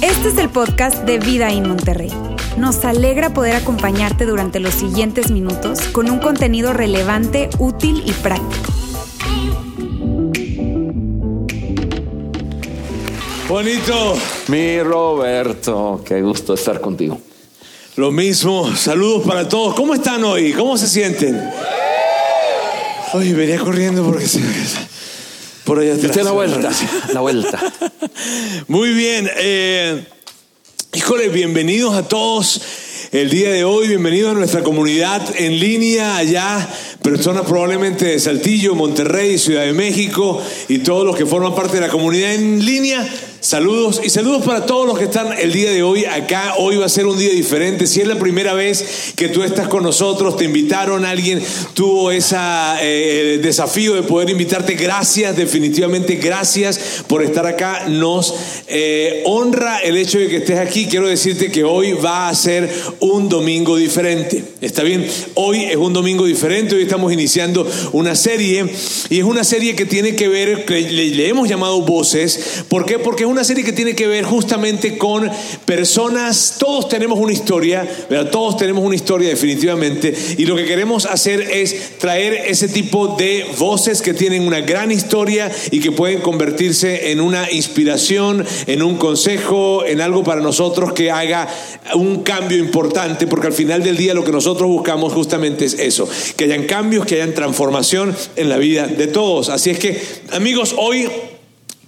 Este es el podcast de Vida en Monterrey. Nos alegra poder acompañarte durante los siguientes minutos con un contenido relevante, útil y práctico. Bonito. Mi Roberto, qué gusto estar contigo. Lo mismo, saludos para todos. ¿Cómo están hoy? ¿Cómo se sienten? Hoy venía corriendo porque se... Por allá atrás. la vuelta, la vuelta. Muy bien. Eh, híjole, bienvenidos a todos el día de hoy. Bienvenidos a nuestra comunidad en línea allá. Personas probablemente de Saltillo, Monterrey, Ciudad de México y todos los que forman parte de la comunidad en línea. Saludos y saludos para todos los que están el día de hoy acá. Hoy va a ser un día diferente. Si es la primera vez que tú estás con nosotros, te invitaron, alguien tuvo ese eh, desafío de poder invitarte. Gracias, definitivamente gracias por estar acá. Nos eh, honra el hecho de que estés aquí. Quiero decirte que hoy va a ser un domingo diferente. ¿Está bien? Hoy es un domingo diferente. Hoy estamos iniciando una serie y es una serie que tiene que ver, le, hemos llamado Voces. ¿Por qué? Porque es una serie que tiene que ver justamente con personas, todos tenemos una historia, ¿verdad? todos tenemos una historia definitivamente, y lo que queremos hacer es traer ese tipo de voces que tienen una gran historia y que pueden convertirse en una inspiración, en un consejo, en algo para nosotros que haga un cambio importante, porque al final del día lo que nosotros buscamos justamente es eso, que hayan cambios, que hayan transformación en la vida de todos. Así es que, amigos, hoy...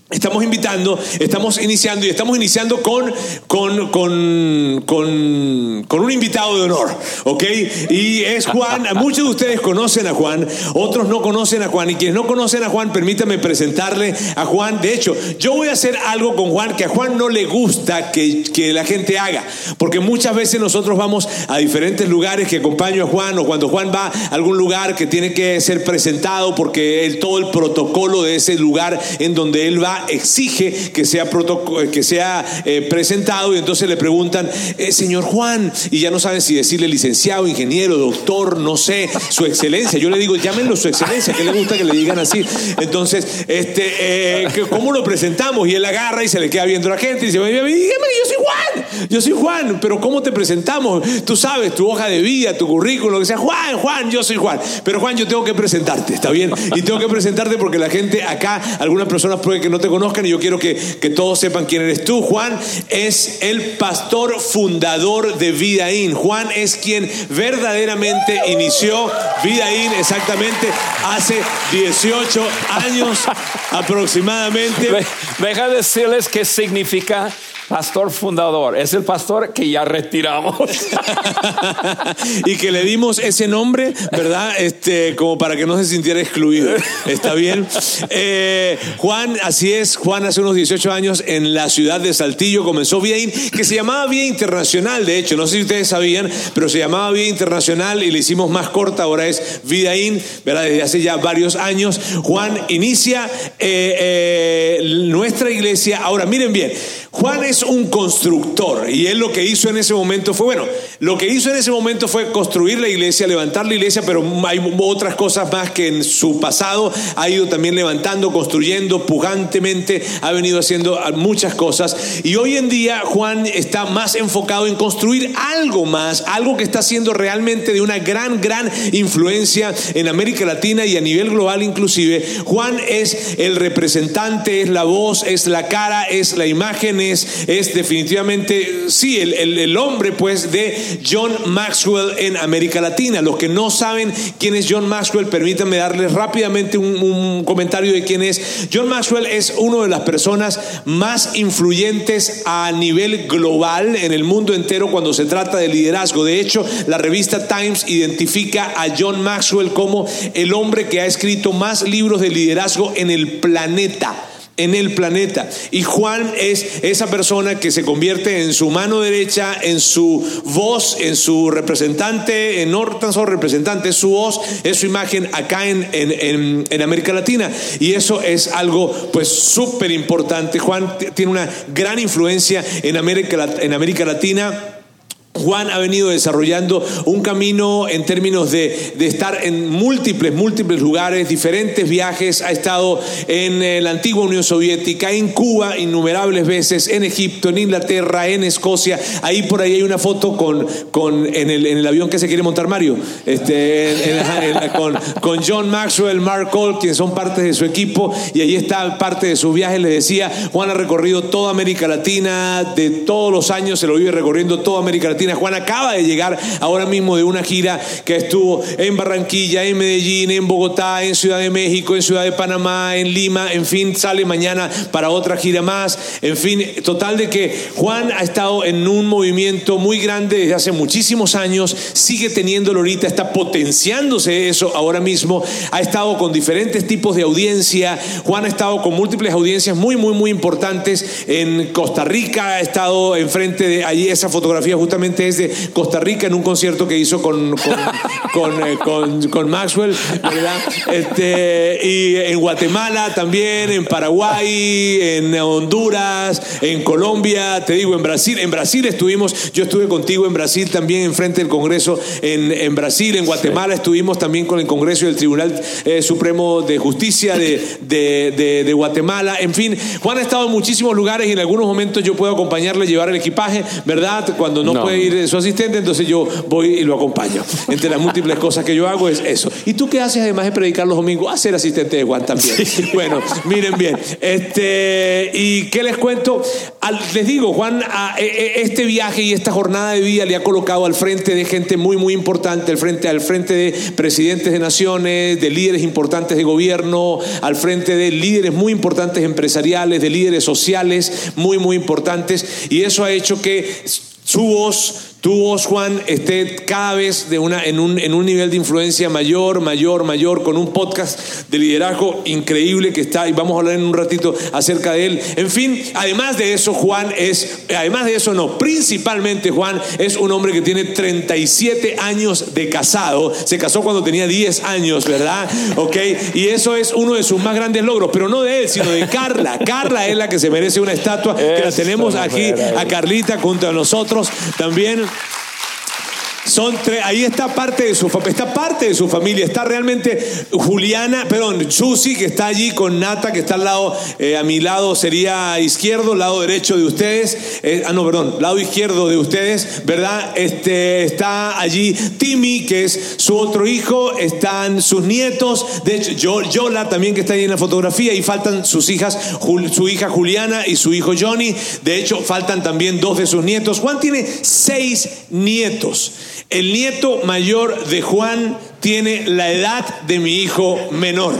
Estamos invitando, estamos iniciando y estamos iniciando con, con, con, con, con, un invitado de honor, ¿ok? Y es Juan, muchos de ustedes conocen a Juan, otros no conocen a Juan y quienes no conocen a Juan, permítanme presentarle a Juan. De hecho, yo voy a hacer algo con Juan que a Juan no le gusta que, que la gente haga, porque muchas veces nosotros vamos a diferentes lugares que acompaño a Juan o cuando Juan va a algún lugar que tiene que ser presentado porque el, todo el protocolo de ese lugar en donde él va exige que sea, que sea eh, presentado y entonces le preguntan, eh, señor Juan, y ya no saben si decirle licenciado, ingeniero, doctor, no sé, su excelencia. Yo le digo, llámenlo su excelencia, que le gusta que le digan así. Entonces, este, eh, ¿cómo lo presentamos? Y él agarra y se le queda viendo a la gente y dice, dígame, yo soy Juan, yo soy Juan, pero ¿cómo te presentamos? Tú sabes, tu hoja de vida, tu currículum, lo que sea, Juan, Juan, yo soy Juan. Pero Juan, yo tengo que presentarte, ¿está bien? Y tengo que presentarte porque la gente acá, algunas personas puede que no te conozcan y yo quiero que, que todos sepan quién eres tú. Juan es el pastor fundador de Vidaín. Juan es quien verdaderamente inició Vidaín exactamente hace 18 años aproximadamente. Deja decirles qué significa Pastor fundador, es el pastor que ya retiramos. y que le dimos ese nombre, ¿verdad? Este, como para que no se sintiera excluido. ¿Está bien? Eh, Juan, así es, Juan hace unos 18 años en la ciudad de Saltillo comenzó Vía que se llamaba Vía Internacional, de hecho, no sé si ustedes sabían, pero se llamaba Vía Internacional y le hicimos más corta, ahora es Vidaín, ¿verdad? Desde hace ya varios años. Juan inicia eh, eh, nuestra iglesia. Ahora, miren bien, Juan es un constructor y él lo que hizo en ese momento fue, bueno, lo que hizo en ese momento fue construir la iglesia, levantar la iglesia, pero hay otras cosas más que en su pasado ha ido también levantando, construyendo, pujantemente, ha venido haciendo muchas cosas. Y hoy en día Juan está más enfocado en construir algo más, algo que está siendo realmente de una gran, gran influencia en América Latina y a nivel global inclusive. Juan es el representante, es la voz, es la cara, es la imagen, es, definitivamente, sí, el, hombre pues de John Maxwell en América Latina. Los que no saben quién es John Maxwell, permítanme darles rápidamente un, un comentario de quién es. John Maxwell es una de las personas más influyentes a nivel global en el mundo entero cuando se trata de liderazgo. De hecho, la revista Times identifica a John Maxwell como el hombre que ha escrito más libros de liderazgo en el planeta en el planeta. Y Juan es esa persona que se convierte en su mano derecha, en su voz, en su representante, en no tan solo representante, es su voz, es su imagen acá en, en, en América Latina. Y eso es algo pues súper importante. Juan tiene una gran influencia en América, en América Latina Juan ha venido desarrollando un camino en términos de, de, estar en múltiples, múltiples lugares, diferentes viajes. Ha estado en eh, la antigua Unión Soviética, en Cuba innumerables veces, en Egipto, en Inglaterra, en Escocia. Ahí por ahí hay una foto con, con, en, el, en el avión que se quiere montar Mario, este, con, con, John Maxwell, Mark Cole, quienes son parte de su equipo. Y ahí está parte de sus viajes. Le decía, Juan ha recorrido toda América Latina, de todos los años se lo vive recorriendo toda América Latina. Juan acaba de llegar ahora mismo de una gira que estuvo en Barranquilla, en Medellín, en Bogotá, en Ciudad de México, en Ciudad de Panamá, en Lima, en fin, sale mañana para otra gira más. En fin, total de que Juan ha estado en un movimiento muy grande desde hace muchísimos años, sigue teniéndolo ahorita, está potenciándose eso ahora mismo, ha estado con diferentes tipos de audiencia, Juan ha estado con múltiples audiencias muy, muy, muy importantes en Costa Rica, ha estado enfrente de allí, esa fotografía justamente es de Costa Rica en un concierto que hizo con, con, con, eh, con, Maxwell, ¿verdad? Este, y en Guatemala también, en Paraguay, en Honduras, en Colombia, te digo, en Brasil. En Brasil estuvimos, yo estuve contigo en Brasil también, enfrente del Congreso en, en Brasil, en Guatemala estuvimos también con el Congreso y el Tribunal eh, Supremo de Justicia de, de, de, de, Guatemala. En fin, Juan ha estado en muchísimos lugares y en algunos momentos yo puedo acompañarle, llevar el equipaje, ¿verdad? Cuando no, no. puede ir su asistente, entonces yo voy y lo acompaño. Entre las múltiples cosas que yo hago es eso. ¿Y tú qué haces además de predicar los domingos? A ser asistente de Juan también. Sí. Bueno, miren bien. Este, ¿Y qué les cuento? Al, les digo, Juan, a, a, este viaje y esta jornada de vida le ha colocado al frente de gente muy, muy importante, al frente, al frente de presidentes de naciones, de líderes importantes de gobierno, al frente de líderes muy importantes empresariales, de líderes sociales muy, muy importantes. Y eso ha hecho que su voz tu voz, Juan, esté cada vez de una, en, un, en un nivel de influencia mayor, mayor, mayor, con un podcast de liderazgo increíble que está, y vamos a hablar en un ratito acerca de él. En fin, además de eso, Juan es, además de eso, no, principalmente Juan es un hombre que tiene 37 años de casado, se casó cuando tenía 10 años, ¿verdad? Ok, y eso es uno de sus más grandes logros, pero no de él, sino de Carla. Carla es la que se merece una estatua, que la tenemos aquí a Carlita junto a nosotros también. Son tres, ahí está parte de su está parte de su familia, está realmente Juliana, perdón, Susi que está allí con Nata que está al lado, eh, a mi lado sería izquierdo, lado derecho de ustedes, eh, ah no, perdón, lado izquierdo de ustedes, ¿verdad? Este está allí Timmy que es su otro hijo, están sus nietos, de hecho Yola también que está ahí en la fotografía y faltan sus hijas, su hija Juliana y su hijo Johnny, de hecho faltan también dos de sus nietos. Juan tiene seis nietos. El nieto mayor de Juan tiene la edad de mi hijo menor.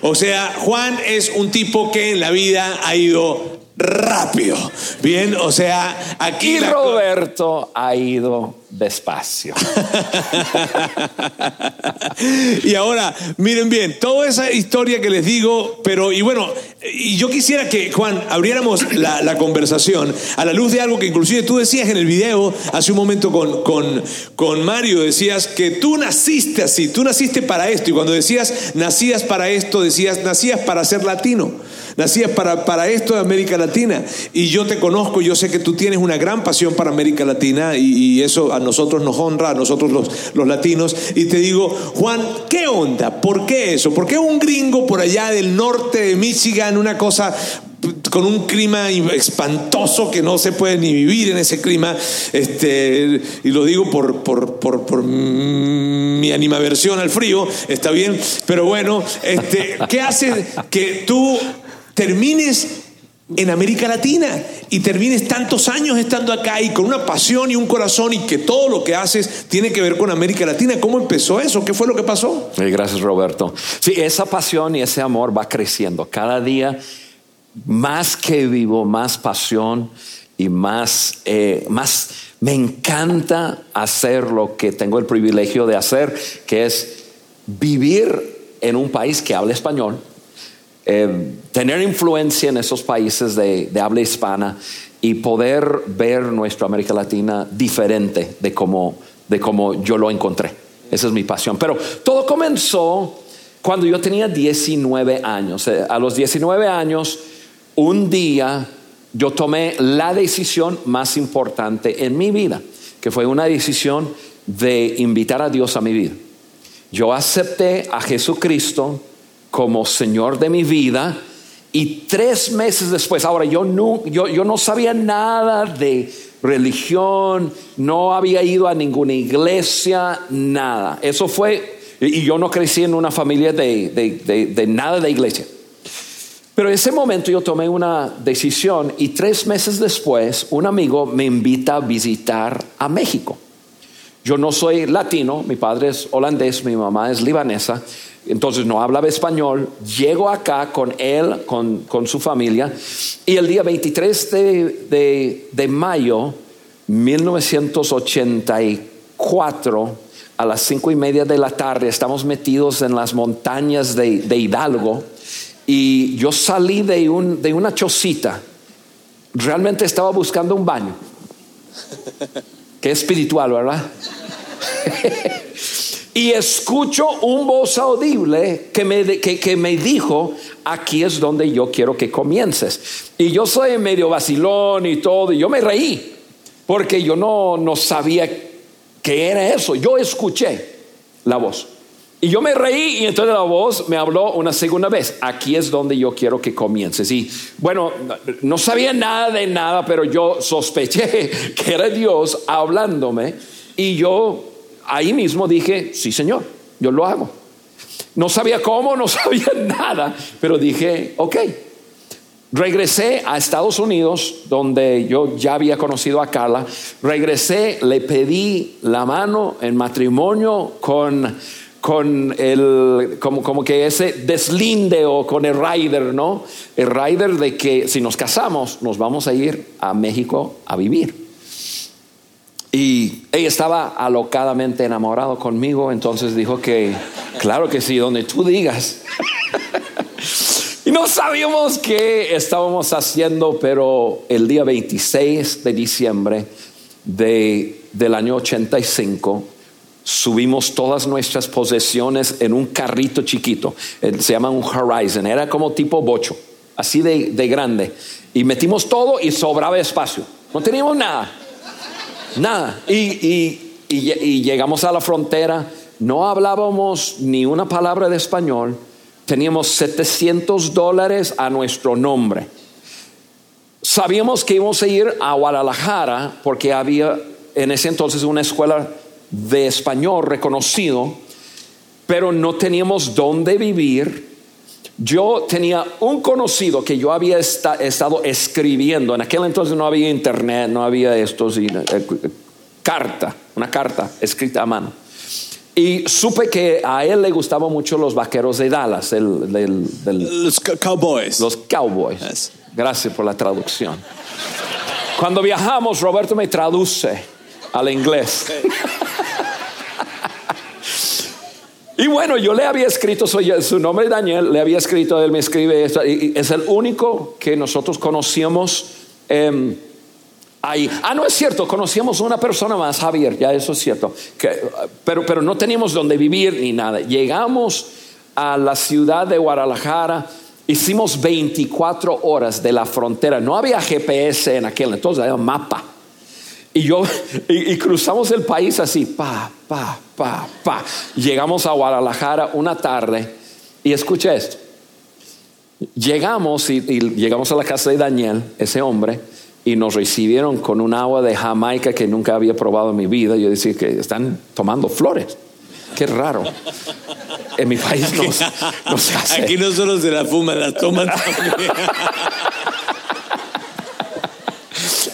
O sea, Juan es un tipo que en la vida ha ido rápido. Bien, o sea, aquí... Y Roberto ha ido despacio. y ahora, miren bien, toda esa historia que les digo, pero, y bueno, y yo quisiera que, Juan, abriéramos la, la, conversación a la luz de algo que inclusive tú decías en el video hace un momento con, con, con Mario, decías que tú naciste así, tú naciste para esto, y cuando decías nacías para esto, decías nacías para ser latino. Nacías para, para esto de América Latina. Y yo te conozco, yo sé que tú tienes una gran pasión para América Latina y, eso a nosotros nos honra, a nosotros los, los, latinos. Y te digo, Juan, ¿qué onda? ¿Por qué eso? ¿Por qué un gringo por allá del norte de Michigan, una cosa con un clima espantoso que no se puede ni vivir en ese clima, este, y lo digo por, por, por, por mi animaversión al frío, está bien, pero bueno, este, ¿qué hace que tú termines en América Latina y termines tantos años estando acá y con una pasión y un corazón y que todo lo que haces tiene que ver con América Latina. ¿Cómo empezó eso? ¿Qué fue lo que pasó? Gracias Roberto. Sí, esa pasión y ese amor va creciendo. Cada día más que vivo, más pasión y más, eh, más me encanta hacer lo que tengo el privilegio de hacer, que es vivir en un país que habla español eh, tener influencia en esos países de, habla hispana y poder ver nuestra América Latina diferente de como, de como yo lo encontré. Esa es mi pasión. Pero todo comenzó cuando yo tenía 19 años. Eh, a los 19 años, un día yo tomé la decisión más importante en mi vida. que fue una decisión de invitar a Dios a mi vida. Yo acepté a Jesucristo como Señor de mi vida y tres meses después, ahora yo no, yo, yo no sabía nada de religión, no había ido a ninguna iglesia, nada. Eso fue, y yo no crecí en una familia de, de, de, nada de iglesia. Pero en ese momento yo tomé una decisión y tres meses después un amigo me invita a visitar a México. Yo no soy latino, mi padre es holandés, mi mamá es libanesa, entonces no hablaba español. Llego acá con él, con, su familia, y el día 23 de, de, de mayo 1984, a las cinco y media de la tarde, estamos metidos en las montañas de, de Hidalgo, y yo salí de, un, de una chocita. Realmente estaba buscando un baño. Qué espiritual, ¿verdad? y escucho un voz audible que me, que, me dijo, aquí es donde yo quiero que comiences. Y yo soy medio vacilón y todo, y yo me reí, porque yo no, no sabía qué era eso. Yo escuché la voz. Y yo me reí y entonces la voz me habló una segunda vez. Aquí es donde yo quiero que comiences. Y bueno, no sabía nada de nada, pero yo sospeché que era Dios hablándome. Y yo ahí mismo dije, sí Señor, yo lo hago. No sabía cómo, no sabía nada, pero dije, ok. Regresé a Estados Unidos, donde yo ya había conocido a Carla. Regresé, le pedí la mano en matrimonio con, con el, como, como que ese deslinde o con el rider, ¿no? El rider de que si nos casamos, nos vamos a ir a México a vivir. Y ella estaba alocadamente enamorado conmigo, entonces dijo que, claro que sí, donde tú digas. y no sabíamos qué estábamos haciendo, pero el día 26 de diciembre de, del año 85, subimos todas nuestras posesiones en un carrito chiquito, se llama un Horizon, era como tipo bocho, así de, de grande, y metimos todo y sobraba espacio, no teníamos nada. Nada. Y, llegamos a la frontera, no hablábamos ni una palabra de español, teníamos 700 dólares a nuestro nombre. Sabíamos que íbamos a ir a Guadalajara porque había en ese entonces una escuela de español reconocido, pero no teníamos dónde vivir. Yo tenía un conocido que yo había estado escribiendo. En aquel entonces no había internet, no había esto, eh, carta, una carta escrita a mano. Y supe que a él le gustaban mucho los vaqueros de Dallas, los cowboys. Los cowboys. Gracias por la traducción. Cuando viajamos, Roberto me traduce al inglés. Y bueno, yo le había escrito, su nombre es Daniel, le había escrito, él me escribe esto, y es el único que nosotros conocíamos em, ahí. Ah, no es cierto, conocíamos una persona más, Javier, ya eso es cierto, pero, pero no teníamos donde vivir ni nada. Llegamos a la ciudad de Guadalajara, hicimos 24 horas de la frontera, no había GPS en aquel entonces, había mapa. Y yo, y, cruzamos el país así, pa, pa, pa, pa. Llegamos a Guadalajara una tarde y escucha esto. Llegamos y, llegamos a la casa de Daniel, ese hombre, y nos recibieron con un agua de Jamaica que nunca había probado en mi vida. Yo decía que están tomando flores. Qué raro. En mi país no, se hace. Aquí no solo se la fuma, la toman también.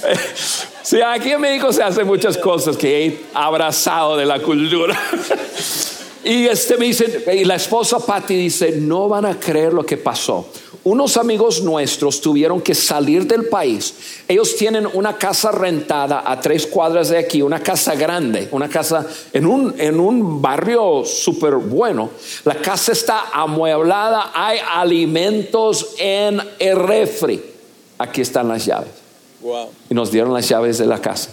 Sí, aquí en México se hacen muchas cosas que he abrazado de la cultura. y este me y la esposa Patty dice, no van a creer lo que pasó. Unos amigos nuestros tuvieron que salir del país. Ellos tienen una casa rentada a tres cuadras de aquí, una casa grande, una casa en un, en un barrio súper bueno. La casa está amueblada, hay alimentos en el refri. Aquí están las llaves. Y nos dieron las llaves de la casa.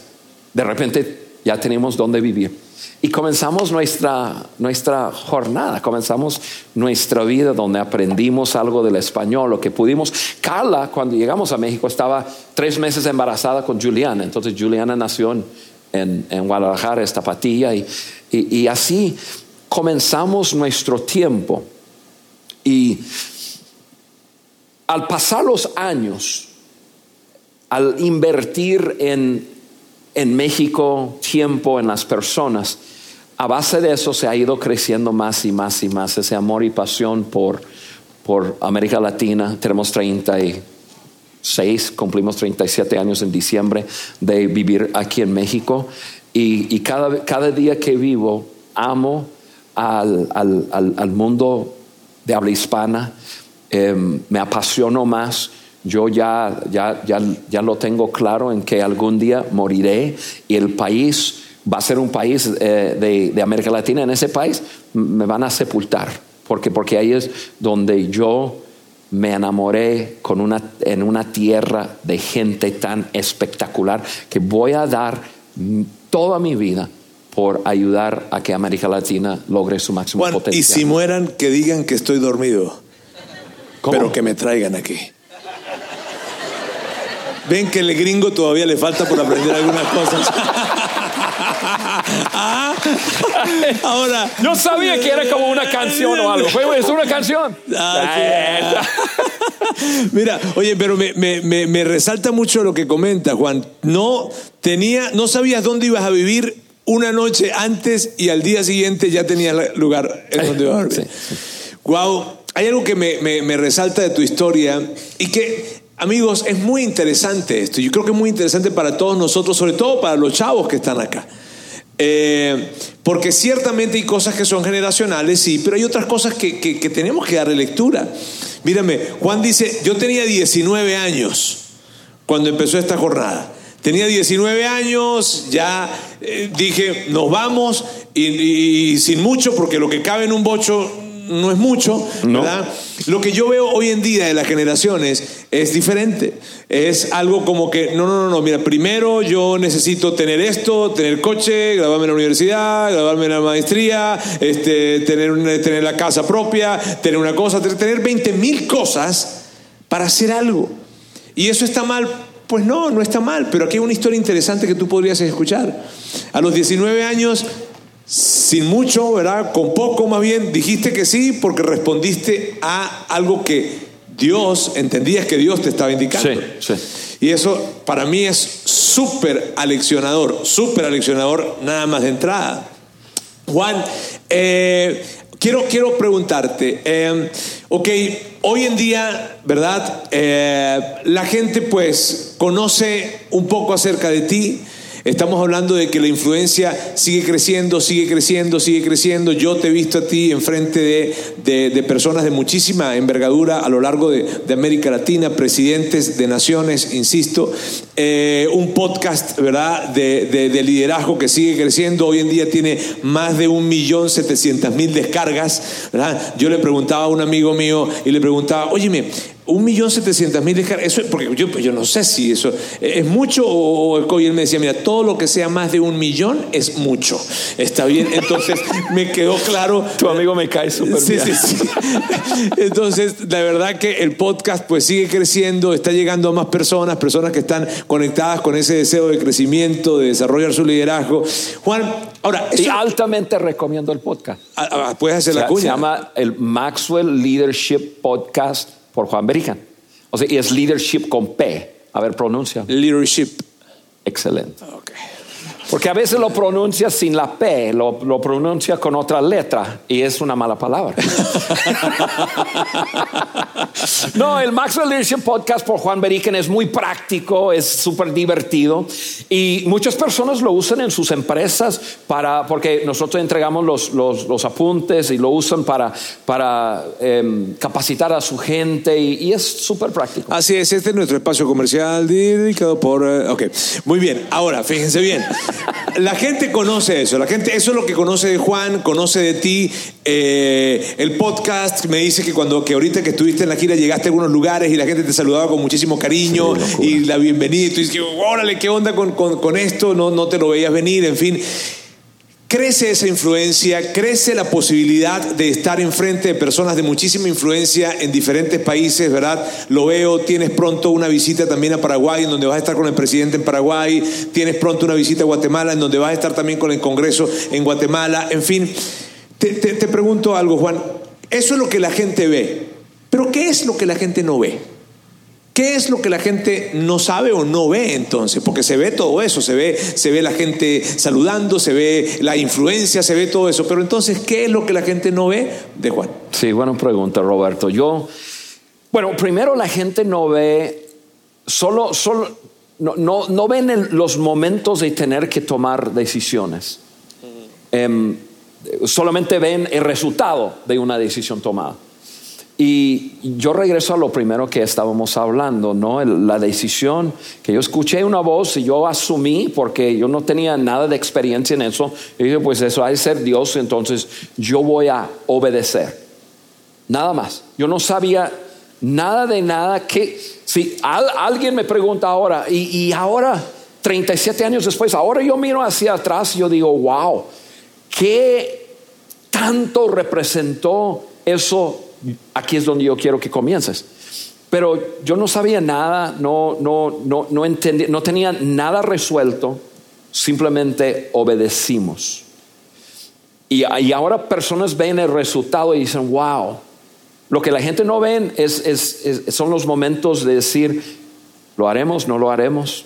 De repente ya tenemos dónde vivir. Y comenzamos nuestra, nuestra jornada, comenzamos nuestra vida donde aprendimos algo del español, lo que pudimos. Carla, cuando llegamos a México, estaba tres meses embarazada con Juliana. Entonces Juliana nació en, en Guadalajara, es Tapatía, y, y, y así comenzamos nuestro tiempo. Y al pasar los años, al invertir en, en México tiempo, en las personas, a base de eso se ha ido creciendo más y más y más ese amor y pasión por, por América Latina. Tenemos 36, cumplimos 37 años en diciembre de vivir aquí en México y, y cada, cada día que vivo amo al, al, al, mundo de habla hispana, eh, me apasiono más. Yo ya, ya, ya, ya lo tengo claro en que algún día moriré y el país va a ser un país eh, de, de, América Latina. En ese país me van a sepultar, porque, porque ahí es donde yo me enamoré con una, en una tierra de gente tan espectacular que voy a dar toda mi vida por ayudar a que América Latina logre su máximo Juan, potencial. Y si mueran, que digan que estoy dormido, ¿Cómo? pero que me traigan aquí. Ven que el gringo todavía le falta por aprender algunas cosas. Ah, Ahora. Yo sabía que era como una canción o algo. Fue- Es una canción. Ah, sí. Mira, oye, pero me, me- me- me resalta mucho lo que comenta Juan. No tenía, no sabías dónde ibas a vivir una noche antes y al día siguiente ya tenías lugar en donde ibas a vivir. Wow, hay algo que me resalta de tu historia y que, amigos, es muy interesante esto. Yo creo que es muy interesante para todos nosotros, sobre todo para los chavos que están acá. Eh, porque ciertamente hay cosas que son generacionales, sí, pero hay otras cosas que, que- que tenemos que darle lectura. Mírame, Juan dice, yo tenía 19 años cuando empezó esta jornada. Tenía 19 años, ya eh, dije, nos vamos y, y- y sin mucho, porque lo que cabe en un bocho no es mucho, No. ¿verdad? Lo que yo veo hoy en día de las generaciones es diferente. Es algo como que, no, no, no, no, mira, primero yo necesito tener esto, tener coche, graduarme en la universidad, graduarme en la maestría, este, tener, una- tener la casa propia, tener una cosa, tener 20 mil cosas para hacer algo. ¿Y eso está mal? Pues no, no está mal, pero aquí hay una historia interesante que tú podrías escuchar. A los 19 años, sin mucho, ¿verdad? Con poco más bien, dijiste que sí porque respondiste a algo que Dios, entendías que Dios te estaba indicando. Sí, sí. Y eso para mí es súper aleccionador, súper aleccionador nada más de entrada. Juan, eh, quiero, quiero preguntarte, eh, ok, hoy en día, ¿verdad? Eh, la gente pues conoce un poco acerca de ti. Estamos hablando de que la influencia sigue creciendo, sigue creciendo, sigue creciendo. Yo te he visto a ti enfrente de, de, de personas de muchísima envergadura a lo largo de, de América Latina, presidentes de naciones, insisto. Eh, un podcast, ¿verdad?, de, de- de liderazgo que sigue creciendo. Hoy en día tiene más de un millón setecientas mil descargas, ¿verdad? Yo le preguntaba a un amigo mío y le preguntaba, óyeme, un millón setecientas mil descargas, eso, porque yo, yo no sé si eso es mucho o, o- y él me decía, mira, todo lo que sea más de un millón es mucho. Está bien, entonces me quedó claro. Tu amigo me cae súper Sí, bien. sí, sí. Entonces, la verdad que el podcast pues sigue creciendo, está llegando a más personas, personas que están conectadas con ese deseo de crecimiento, de desarrollar su liderazgo. Juan, ahora, Y eso- altamente recomiendo el podcast. Ah, ah, puedes hacer Se, la se cuña. llama el Maxwell Leadership Podcast por Juan Berican. O sea, y es leadership con P. A ver, pronuncia. Leadership. Excelente. Ok. Porque a veces lo pronuncia sin la P, lo, pronuncia con otra letra y es una mala palabra. no, el Maxwell Leadership Podcast por Juan Beriken es muy práctico, es súper divertido y muchas personas lo usan en sus empresas para, porque nosotros entregamos los, los, apuntes y lo usan para, para em, capacitar a su gente y, y es súper práctico. Así es, este es nuestro espacio comercial dedicado por... eh, ok, muy bien. Ahora, fíjense bien. La gente conoce eso, la gente, eso es lo que conoce de Juan, conoce de ti. Eh, el podcast me dice que cuando, que ahorita que estuviste en la gira llegaste a algunos lugares y la gente te saludaba con muchísimo cariño Sí, y la bienvenida y tú dices, órale, ¿qué onda con, con- con esto? No, no te lo veías venir, en fin. Crece esa influencia, crece la posibilidad de estar enfrente de personas de muchísima influencia en diferentes países, ¿verdad? Lo veo, tienes pronto una visita también a Paraguay, en donde vas a estar con el presidente en Paraguay, tienes pronto una visita a Guatemala, en donde vas a estar también con el Congreso en Guatemala, en fin. Te, te pregunto algo, Juan, eso es lo que la gente ve, pero ¿qué es lo que la gente no ve? ¿Qué es lo que la gente no sabe o no ve entonces? Porque se ve todo eso, se ve, se ve la gente saludando, se ve la influencia, se ve todo eso. Pero entonces, ¿qué es lo que la gente no ve de Juan? Sí, buena pregunta, Roberto. Yo, bueno, primero la gente no ve, solo, solo, no, no, no ven los momentos de tener que tomar decisiones. Em, solamente ven el resultado de una decisión tomada. Y yo regreso a lo primero que estábamos hablando, ¿no? La decisión que yo escuché una voz y yo asumí, porque yo no tenía nada de experiencia en eso, y dije, pues eso ha de ser Dios, entonces yo voy a obedecer. Nada más. Yo no sabía nada de nada que, si alguien me pregunta ahora, y, y ahora, 37 años después, ahora yo miro hacia atrás y yo digo, wow, ¿qué tanto representó eso aquí es donde yo quiero que comiences. Pero yo no sabía nada, no, no, no, no, entendía, no tenía nada resuelto, simplemente obedecimos. Y, y, ahora personas ven el resultado y dicen, wow, lo que la gente no ven es, es, son los momentos de decir, lo haremos, no lo haremos.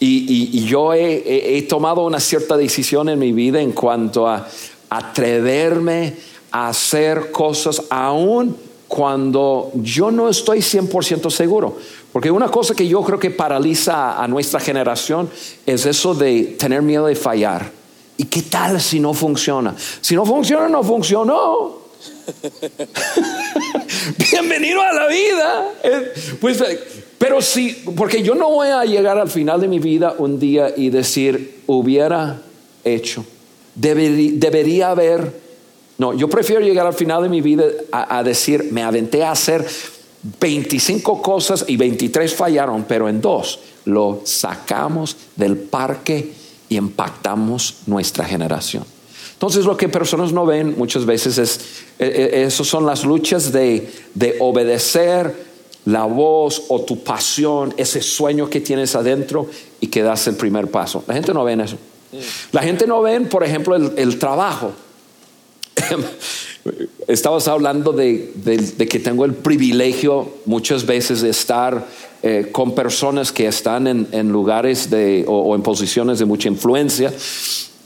Y, y, yo he, he, tomado una cierta decisión en mi vida en cuanto a atreverme hacer cosas aún cuando yo no estoy 100% seguro. Porque una cosa que yo creo que paraliza a nuestra generación es eso de tener miedo de fallar. ¿Y qué tal si no funciona? Si no funciona, no funcionó. Bienvenido a la vida. Eh, pues, pero sí, porque yo no voy a llegar al final de mi vida un día y decir, hubiera hecho, debería haber no, yo prefiero llegar al final de mi vida a, decir, me aventé a hacer 25 cosas y 23 fallaron, pero en dos lo sacamos del parque y impactamos nuestra generación. Entonces lo que personas no ven muchas veces es, e, e, esas son las luchas de, de obedecer la voz o tu pasión, ese sueño que tienes adentro y que das el primer paso. La gente no ve eso. La gente no ve, por ejemplo, el trabajo. Estabas hablando de, que tengo el privilegio muchas veces de estar eh, con personas que están en, lugares o, en posiciones de mucha influencia.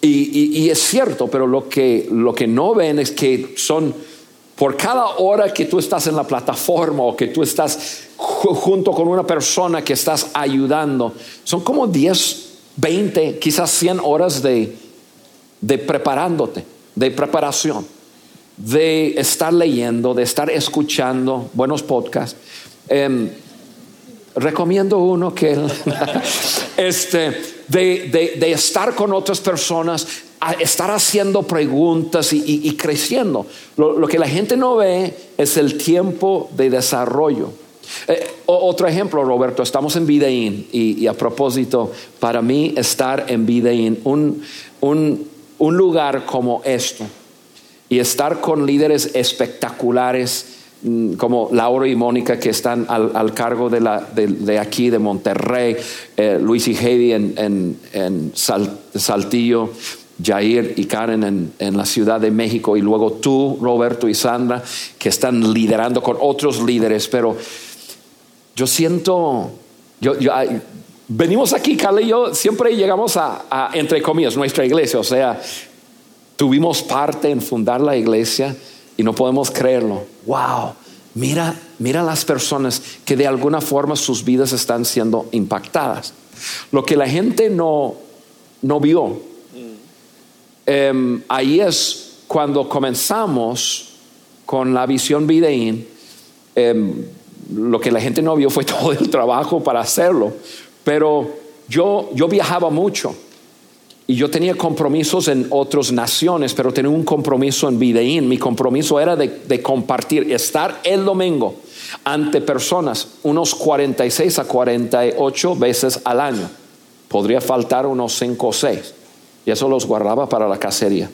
Y, es cierto, pero lo que, lo que no ven es que son por cada hora que tú estás en la plataforma o que tú estás junto con una persona que estás ayudando, son como 10, 20, quizás 100 horas de preparándote de preparación, de estar leyendo, de estar escuchando buenos podcasts. Em, recomiendo uno que este, de, estar con otras personas, estar haciendo preguntas y, creciendo. Lo, que la gente no ve es el tiempo de desarrollo. Eh, otro ejemplo, Roberto, estamos en Videín y, y, a propósito, para mí estar en Videín, un, un un lugar como esto y estar con líderes espectaculares mm, como Laura y Mónica que están al, cargo de, la, de, aquí, de Monterrey, eh, Luis y Heidi en, en, Saltillo, Jair y Karen en, en, la Ciudad de México y luego tú, Roberto y Sandra, que están liderando con otros líderes, pero yo siento, yo, yo, venimos aquí, Carla y yo siempre llegamos a, entre comillas, nuestra iglesia, o sea, tuvimos parte en fundar la iglesia y no podemos creerlo. Wow, mira, mira las personas que de alguna forma sus vidas están siendo impactadas. Lo que la gente no, no vio, em, ahí es cuando comenzamos con la visión Videín. Em, lo que la gente no vio fue todo el trabajo para hacerlo. Pero yo, yo viajaba mucho y yo tenía compromisos en otras naciones, pero tenía un compromiso en Videín. Mi compromiso era de, compartir, estar el domingo ante personas unos 46 a 48 veces al año. Podría faltar unos 5 o 6. y eso los guardaba para la cacería.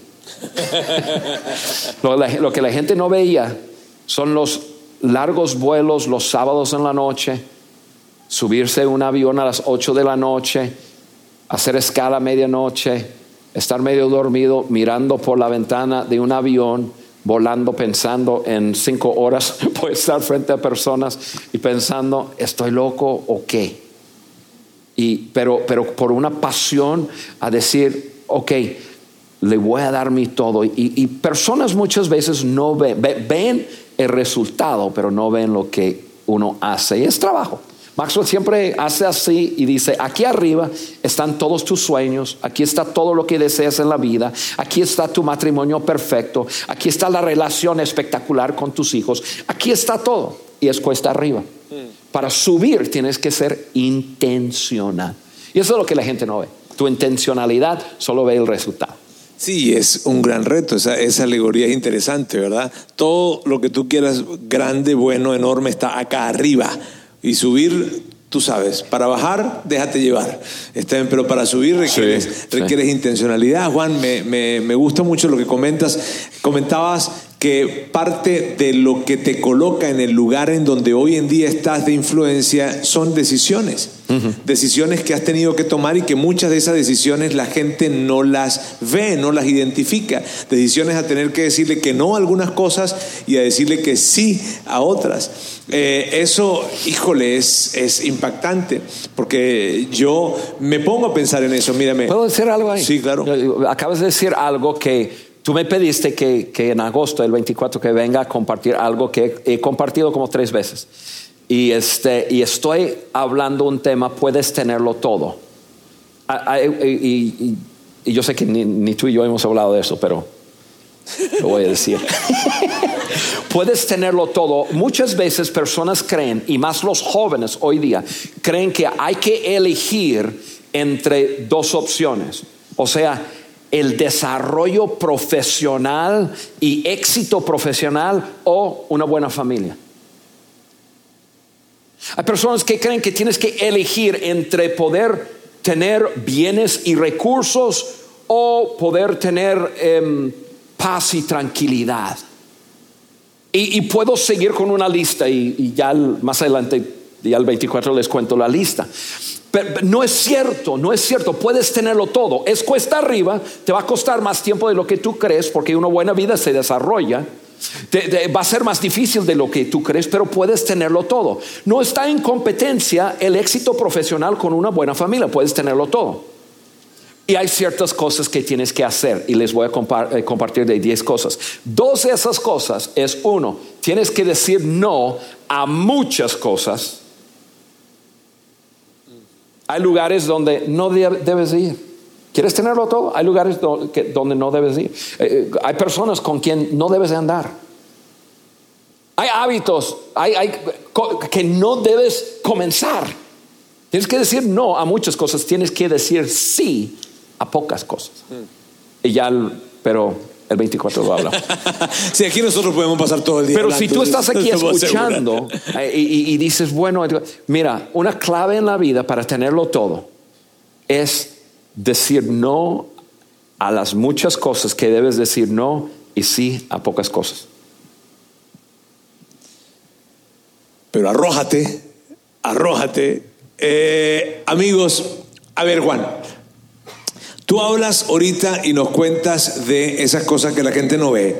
lo, lo que la gente no veía son los largos vuelos los sábados en la noche, subirse un avión a las 8 de la noche, hacer escala a medianoche, estar medio dormido mirando por la ventana de un avión, volando pensando en cinco horas, puede estar frente a personas y pensando, ¿estoy loco o qué? Y, pero, pero por una pasión a decir, ok, le voy a dar mi todo. Y, y personas muchas veces no ven, ve- ven el resultado, pero no ven lo que uno hace. Y es trabajo. Maxwell siempre hace así y dice, aquí arriba están todos tus sueños, aquí está todo lo que deseas en la vida, aquí está tu matrimonio perfecto, aquí está la relación espectacular con tus hijos, aquí está todo. Y es cuesta arriba. Para subir tienes que ser intencional. Y eso es lo que la gente no ve. Tu intencionalidad solo ve el resultado. Sí, es un gran reto, esa, esa alegoría es interesante, ¿verdad? Todo lo que tú quieras, grande, bueno, enorme, está acá arriba. Y subir, tú sabes, para bajar, déjate llevar. Está bien, pero para subir requieres, Sí, sí. requieres intencionalidad. Juan, me, me- me gusta mucho lo que comentas. Comentabas que parte de lo que te coloca en el lugar en donde hoy en día estás de influencia son decisiones. Decisiones que has tenido que tomar y que muchas de esas decisiones la gente no las ve, no las identifica. Decisiones a tener que decirle que no a algunas cosas y a decirle que sí a otras. Eh, eso, híjole, es, es impactante porque yo me pongo a pensar en eso. Mírame. ¿Puedo decir algo ahí? Sí, claro. Acabas de decir algo que tú me pediste que, que en agosto, el 24, que venga a compartir algo que he compartido como tres veces. Y, este, y estoy hablando un tema, puedes tenerlo todo. Ah, ah, Y, y- y yo sé que ni, ni tú y yo hemos hablado de eso, pero lo voy a decir. Puedes tenerlo todo. Muchas veces personas creen, y más los jóvenes hoy día, creen que hay que elegir entre dos opciones. O sea, el desarrollo profesional y éxito profesional o una buena familia. Hay personas que creen que tienes que elegir entre poder tener bienes y recursos o poder tener em, paz y tranquilidad. Y, puedo seguir con una lista y, ya más adelante, ya el 24 les cuento la lista. Pero no es cierto, no es cierto, puedes tenerlo todo. Es cuesta arriba, te va a costar más tiempo de lo que tú crees porque una buena vida se desarrolla. Te- va a ser más difícil de lo que tú crees, pero puedes tenerlo todo. No está en competencia el éxito profesional con una buena familia, puedes tenerlo todo. Y hay ciertas cosas que tienes que hacer y les voy a eh, compartir de 10 cosas. Dos de esas cosas es uno, tienes que decir no a muchas cosas. Hay lugares donde no de- debes de ir. ¿Quieres tenerlo todo? Hay lugares donde no debes de ir. Eh, eh, hay personas con quien no debes de andar. Hay hábitos hay, hay que no debes comenzar. Tienes que decir no a muchas cosas, tienes que decir sí a pocas cosas. Y ya, pero el 24 lo hablamos. Sí, aquí nosotros podemos pasar todo el día. Pero si tú estás aquí escuchando eh, y, y- y dices, bueno, mira, una clave en la vida para tenerlo todo es decir no a las muchas cosas que debes decir no y sí a pocas cosas. Pero arrójate, arrójate. Eh, amigos, a ver, Juan, tú hablas ahorita y nos cuentas de esas cosas que la gente no ve,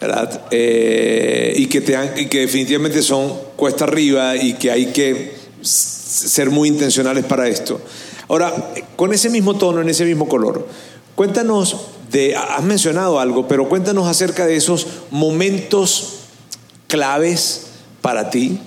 ¿verdad? Eh, y, que te han- y que definitivamente son cuesta arriba y que hay que ser muy intencionales para esto. Ahora, con ese mismo tono, en ese mismo color, cuéntanos de, has mencionado algo, pero cuéntanos acerca de esos momentos claves para ti,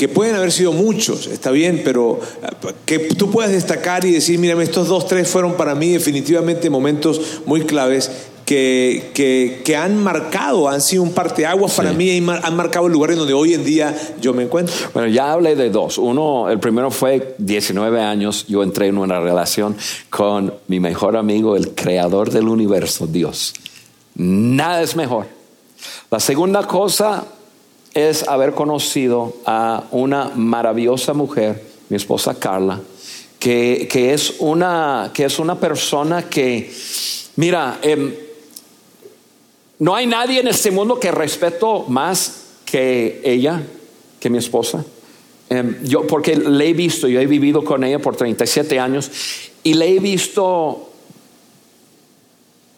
que pueden haber sido muchos, está bien, pero eh, que tú puedas destacar y decir, mírame, estos dos, tres fueron para mí definitivamente momentos muy claves que, que, que han marcado, han sido un parteaguas para mí y mar- han marcado el lugar en donde hoy en día yo me encuentro. Bueno, ya hablé de dos. Uno, el primero fue 19 años, yo entré en una relación con mi mejor amigo, el creador del universo, Dios. Nada es mejor. La segunda cosa es haber conocido a una maravillosa mujer, mi esposa Carla, que, que es, una, que es una persona que, mira, em, no hay nadie en este mundo que respeto más que ella, que mi esposa. Em, yo, porque le he visto, yo he vivido con ella por 37 años y le he visto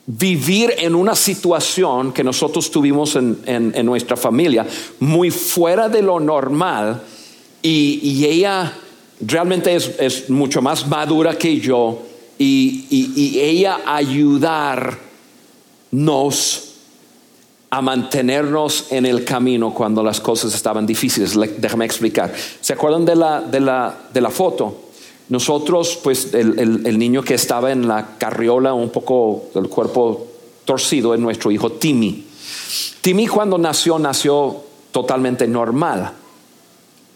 vivir en una situación que nosotros tuvimos en, nuestra familia, muy fuera de lo normal, y, ella realmente es, mucho más madura que yo, y, y ella ayudarnos a mantenernos en el camino cuando las cosas estaban difíciles. Déjame explicar. ¿Se acuerdan de la, de la, de la foto? Nosotros, pues el, niño que estaba en la carriola, un poco el cuerpo torcido, es nuestro hijo Timmy. Timmy cuando nació, nació totalmente normal.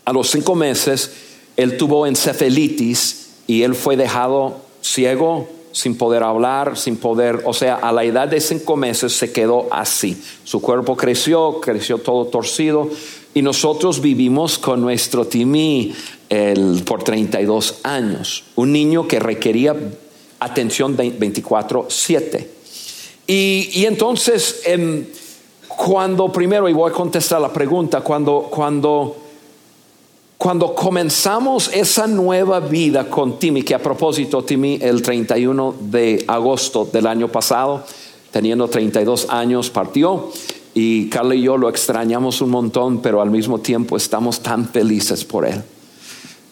A los cinco meses, él tuvo encefalitis y él fue dejado ciego, sin poder hablar, sin poder, o sea, a la edad de cinco meses se quedó así. Su cuerpo creció, creció todo torcido y nosotros vivimos con nuestro Timmy por 32 años, un niño que requería atención 24/7. Y, y, entonces, em, cuando primero, y voy a contestar la pregunta, cuando, cuando, cuando comenzamos esa nueva vida con Timmy, que a propósito, Timmy, el 31 de agosto del año pasado, teniendo 32 años, partió. Y Carla y yo lo extrañamos un montón, pero al mismo tiempo estamos tan felices por él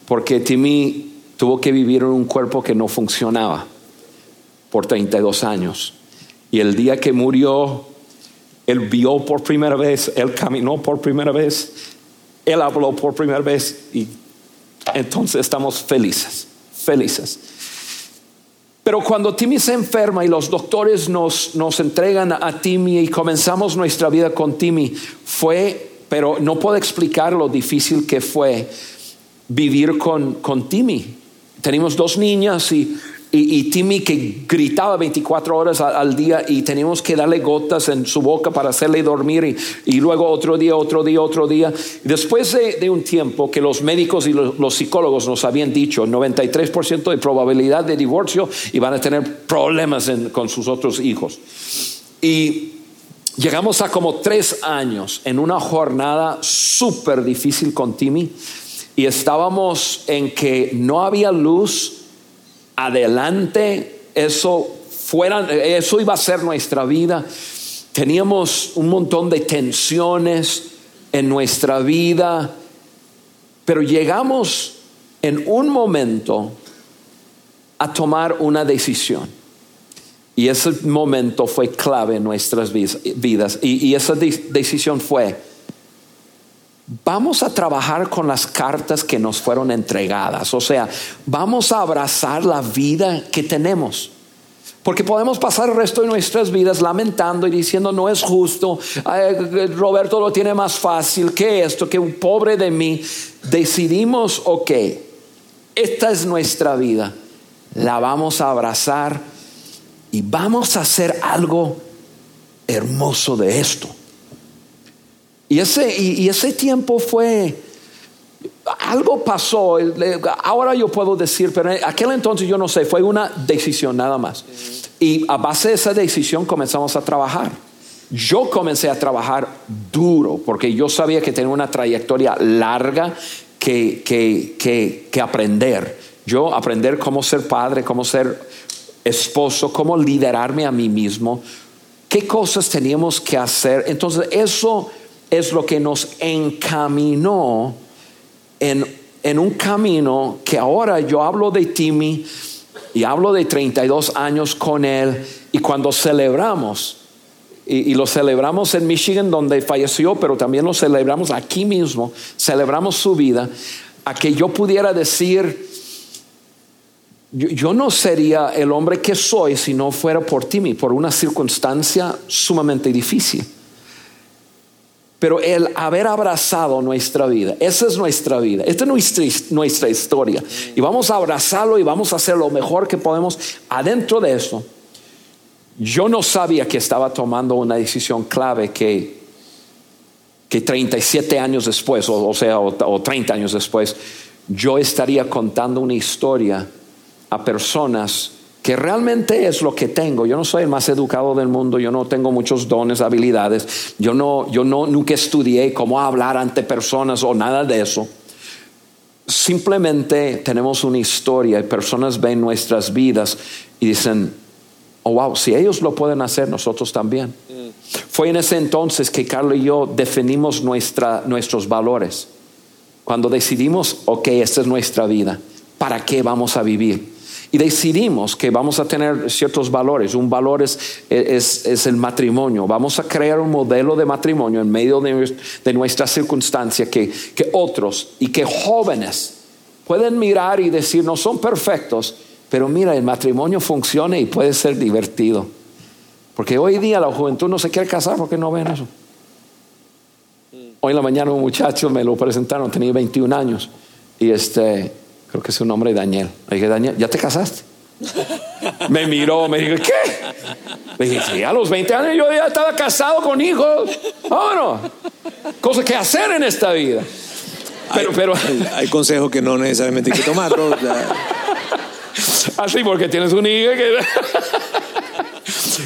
porque Timmy tuvo que vivir en un cuerpo que no funcionaba por 32 años. Y el día que murió, él vio por primera vez, él caminó por primera vez, él habló por primera vez y entonces estamos felices, felices. Pero cuando Timmy se enferma y los doctores nos, nos entregan a Timmy y comenzamos nuestra vida con Timmy, fue, pero no puedo explicar lo difícil que fue vivir con, con Timmy. Tenemos dos niñas y, y, Timmy que gritaba 24 horas al, día y teníamos que darle gotas en su boca para hacerle dormir y, luego otro día, otro día, otro día. Después de, un tiempo que los médicos y los, psicólogos nos habían dicho 93% de probabilidad de divorcio y van a tener problemas con sus otros hijos. Y llegamos a como tres años en una jornada súper difícil con Timmy y estábamos en que no había luz adelante, eso fuera, eso iba a ser nuestra vida. Teníamos un montón de tensiones en nuestra vida, pero llegamos en un momento a tomar una decisión. Y ese momento fue clave en nuestras vidas. Y, y esa decisión fue, Vamos a trabajar con las cartas que nos fueron entregadas, o sea, vamos a abrazar la vida que tenemos. Porque podemos pasar el resto de nuestras vidas lamentando y diciendo, no es justo, Roberto lo tiene más fácil que esto, que un pobre de mí. Decidimos, ok, esta es nuestra vida, la vamos a abrazar y vamos a hacer algo hermoso de esto. Y ese, y, ese tiempo fue, algo pasó, ahora yo puedo decir, pero en aquel entonces yo no sé, fue una decisión nada más. Y a base de esa decisión comenzamos a trabajar. Yo comencé a trabajar duro porque yo sabía que tenía una trayectoria larga que, que, que, que aprender. Yo aprender cómo ser padre, cómo ser esposo, cómo liderarme a mí mismo, qué cosas teníamos que hacer. Entonces eso es lo que nos encaminó en, en un camino que ahora yo hablo de Timmy y hablo de 32 años con él y cuando celebramos, y, lo celebramos en Michigan donde falleció, pero también lo celebramos aquí mismo, celebramos su vida, a que yo pudiera decir, yo, yo, no sería el hombre que soy si no fuera por Timmy, por una circunstancia sumamente difícil pero el haber abrazado nuestra vida, esa es nuestra vida, esta es nuestra, historia. Y vamos a abrazarlo y vamos a hacer lo mejor que podemos adentro de eso. Yo no sabía que estaba tomando una decisión clave que, que 37 años después, o, sea, o, o 30 años después, yo estaría contando una historia a personas que realmente es lo que tengo. Yo no soy el más educado del mundo, yo no tengo muchos dones, habilidades, yo no, yo no nunca estudié cómo hablar ante personas o nada de eso. Simplemente tenemos una historia y personas ven nuestras vidas y dicen, oh wow, si ellos lo pueden hacer, nosotros también. Fue en ese entonces que Carlos y yo definimos nuestra, nuestros valores. Cuando decidimos, ok, esta es nuestra vida, ¿para qué vamos a vivir? Y decidimos que vamos a tener ciertos valores. Un valor es, es, el matrimonio. Vamos a crear un modelo de matrimonio en medio de, de nuestra circunstancia que, que otros y que jóvenes pueden mirar y decir, no son perfectos, pero mira, el matrimonio funciona y puede ser divertido. Porque hoy día la juventud no se quiere casar porque no ven eso. Hoy en la mañana un muchacho me lo presentaron, tenía 21 años. Y este, creo que es su nombre Daniel. Le dije, Daniel, ¿ya te casaste? me miró, me dijo, ¿qué? Le dije, sí, a los 20 años yo ya estaba casado con hijos. Bueno, cosas que hacer en esta vida. Pero, hay, pero, hay consejos que no necesariamente hay que tomar. Así porque tienes un hijo que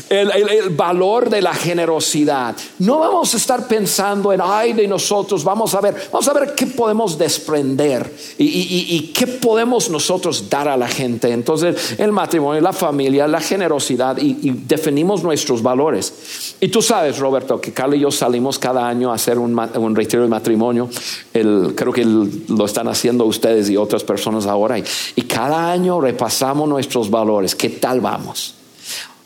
el, valor de la generosidad. No vamos a estar pensando en, ay, de nosotros, vamos a ver, vamos a ver qué podemos desprender y, qué podemos nosotros dar a la gente. Entonces, el matrimonio, la familia, la generosidad y, definimos nuestros valores. Y tú sabes, Roberto, que Carlos y yo salimos cada año a hacer un, un retiro de matrimonio. El, creo que lo están haciendo ustedes y otras personas ahora. y cada año repasamos nuestros valores. ¿Qué tal vamos?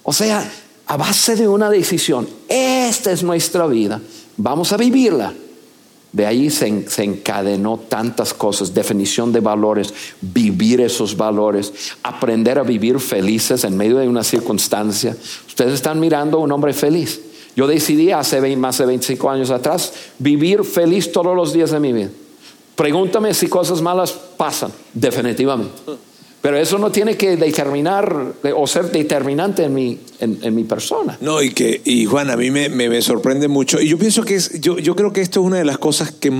O sea, a base de una decisión, esta es nuestra vida, vamos a vivirla. De ahí se, encadenó tantas cosas, definición de valores, vivir esos valores, aprender a vivir felices en medio de una circunstancia. Ustedes están mirando a un hombre feliz. Yo decidí hace más de 25 años atrás vivir feliz todos los días de mi vida. Pregúntame si cosas malas pasan, definitivamente. Pero eso no tiene que determinar o ser determinante en mi, en, mi persona. No, y que, y Juan, a mí me, me, sorprende mucho. Y yo pienso que es, yo, yo creo que esto es una de las cosas que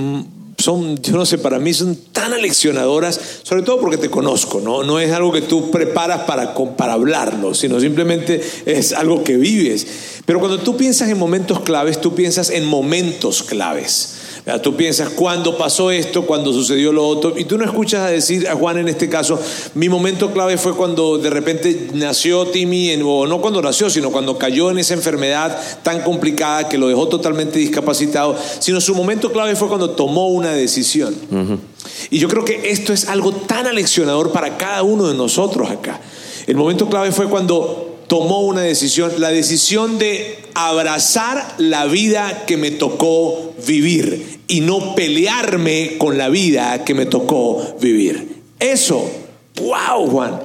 son, yo no sé, para mí son tan aleccionadoras, sobre todo porque te conozco, ¿no? No es algo que tú preparas para, para hablarlo, sino simplemente es algo que vives. Pero cuando tú piensas en momentos claves, tú piensas en momentos claves. Tú piensas cuándo pasó esto, cuándo sucedió lo otro, y tú no escuchas a decir a Juan en este caso, mi momento clave fue cuando de repente nació Timmy, o no cuando nació, sino cuando cayó en esa enfermedad tan complicada que lo dejó totalmente discapacitado, sino su momento clave fue cuando tomó una decisión. Y yo creo que esto es algo tan aleccionador para cada uno de nosotros acá. El momento clave fue cuando tomó una decisión, la decisión de abrazar la vida que me tocó vivir y no pelearme con la vida que me tocó vivir. Eso, wow, Juan.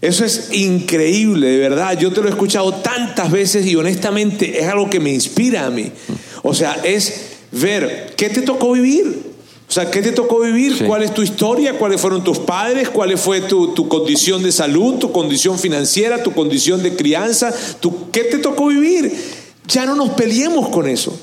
Eso es increíble, de verdad. Yo te lo he escuchado tantas veces y honestamente es algo que me inspira a mí. O sea, es ver qué te tocó vivir. O sea, ¿qué te tocó vivir? ¿Cuál es tu historia? ¿Cuáles fueron tus padres? ¿Cuál fue tu, condición de salud, tu condición financiera, tu condición de crianza? Tu, ¿Qué te tocó vivir? Ya no nos peleemos con eso.